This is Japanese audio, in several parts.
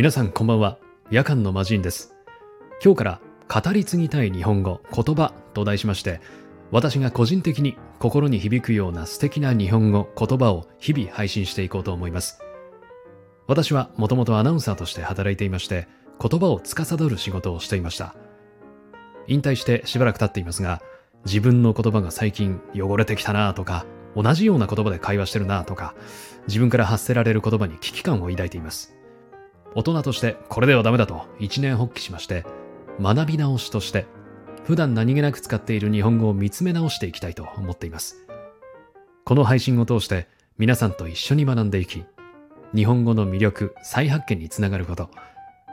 皆さんこんばんは。夜間の魔人です。今日から語り継ぎたい日本語言葉と題しまして私が個人的に心に響くような素敵な日本語言葉を日々配信していこうと思います。私はもともとアナウンサーとして働いていまして言葉を司る仕事をしていました。引退してしばらく経っていますが自分の言葉が最近汚れてきたなとか同じような言葉で会話してるなとか自分から発せられる言葉に危機感を抱いています。大人としてこれではダメだと一年発起しまして学び直しとして普段何気なく使っている日本語を見つめ直していきたいと思っています。この配信を通して皆さんと一緒に学んでいき日本語の魅力再発見につながること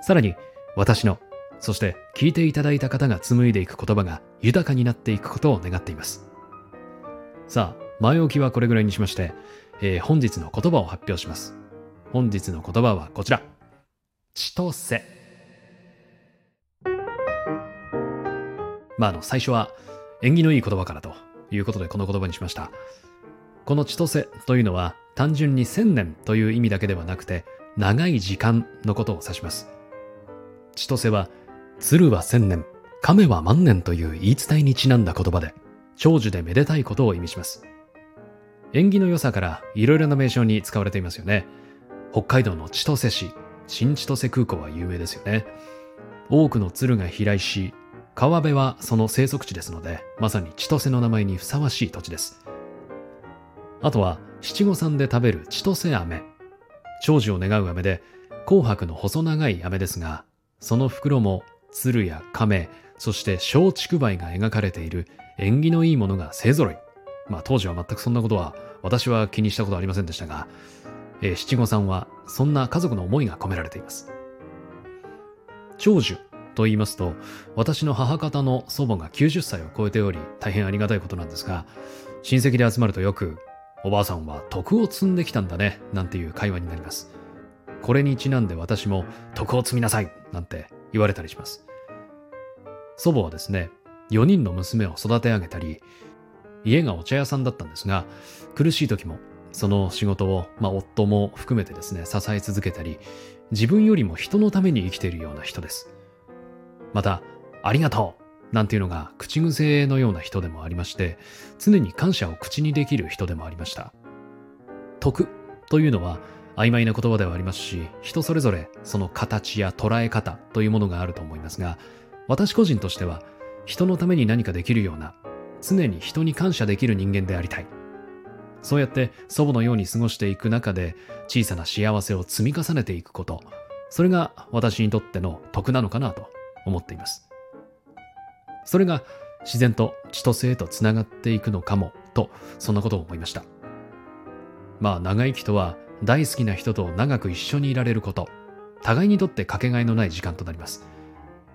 さらに私のそして聞いていただいた方が紡いでいく言葉が豊かになっていくことを願っています。さあ前置きはこれぐらいにしまして、えー、本日の言葉を発表します。本日の言葉はこちら。千歳。まああの最初は縁起のいい言葉からということでこの言葉にしました。この千歳というのは単純に千年という意味だけではなくて長い時間のことを指します。千歳は鶴は千年亀は万年という言い伝えにちなんだ言葉で長寿でめでたいことを意味します。縁起の良さからいろいろな名称に使われていますよね。北海道の千歳市。新千歳空港は有名ですよね。多くの鶴が飛来し、川辺はその生息地ですので、まさに千歳の名前にふさわしい土地です。あとは、七五三で食べる千歳飴。長寿を願う飴で、紅白の細長い飴ですが、その袋も鶴や亀、そして松竹梅が描かれている縁起のいいものが勢揃い。まあ当時は全くそんなことは私は気にしたことありませんでしたが、えー、七五三はそんな家族の思いが込められています。長寿と言いますと、私の母方の祖母が90歳を超えており、大変ありがたいことなんですが、親戚で集まるとよく、おばあさんは徳を積んできたんだね、なんていう会話になります。これにちなんで私も徳を積みなさい、なんて言われたりします。祖母はですね、4人の娘を育て上げたり、家がお茶屋さんだったんですが、苦しい時もその仕事を、まあ、夫も含めてですね、支え続けたり、自分よりも人のために生きているような人です。また、ありがとうなんていうのが口癖のような人でもありまして、常に感謝を口にできる人でもありました。徳というのは曖昧な言葉ではありますし、人それぞれその形や捉え方というものがあると思いますが、私個人としては人のために何かできるような、常に人に感謝できる人間でありたい。そうやって祖母のように過ごしていく中で小さな幸せを積み重ねていくこと、それが私にとっての得なのかなと思っています。それが自然と千歳へとつながっていくのかもと、そんなことを思いました。まあ長生きとは大好きな人と長く一緒にいられること、互いにとってかけがえのない時間となります。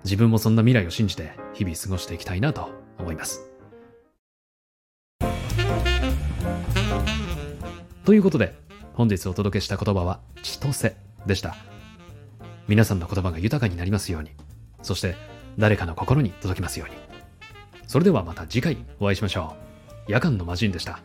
自分もそんな未来を信じて日々過ごしていきたいなと思います。ということで、本日お届けした言葉は、千歳でした。皆さんの言葉が豊かになりますように、そして誰かの心に届きますように。それではまた次回お会いしましょう。夜間の魔人でした。